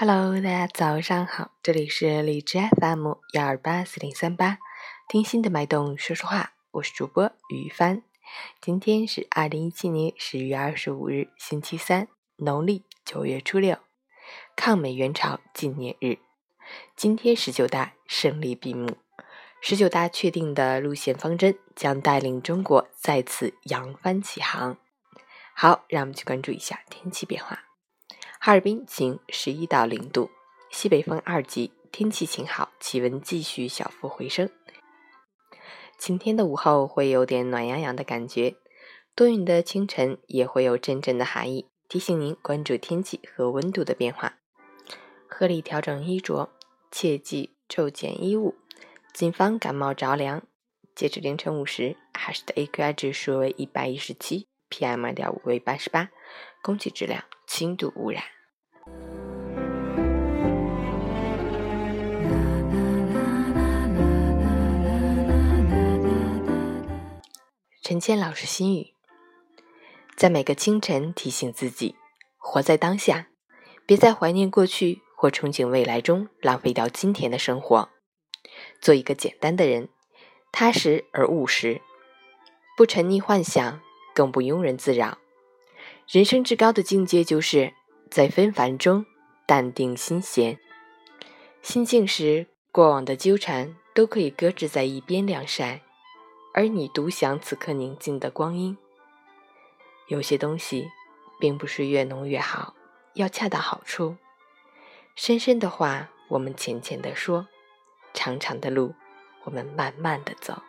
Hello，大家早上好，这里是荔枝 FM 幺二八四零三八，听心的脉动说说话，我是主播于帆。今天是二零一七年十月二十五日，星期三，农历九月初六，抗美援朝纪念日。今天十九大胜利闭幕，十九大确定的路线方针将带领中国再次扬帆起航。好，让我们去关注一下天气变化。哈尔滨晴，十一到零度，西北风二级，天气晴好，气温继续小幅回升。晴天的午后会有点暖洋洋的感觉，多云的清晨也会有阵阵的寒意，提醒您关注天气和温度的变化，合理调整衣着，切忌骤减衣物，谨防感冒着凉。截至凌晨五时，哈市的 AQI 指数为一百一十七，PM 二点五为八十八，空气质量。轻度污染。陈谦老师心语：在每个清晨提醒自己，活在当下，别在怀念过去或憧憬未来中浪费掉今天的生活。做一个简单的人，踏实而务实，不沉溺幻想，更不庸人自扰。人生至高的境界，就是在纷繁中淡定心闲。心静时，过往的纠缠都可以搁置在一边晾晒，而你独享此刻宁静的光阴。有些东西，并不是越浓越好，要恰到好处。深深的话，我们浅浅的说；长长的路，我们慢慢的走。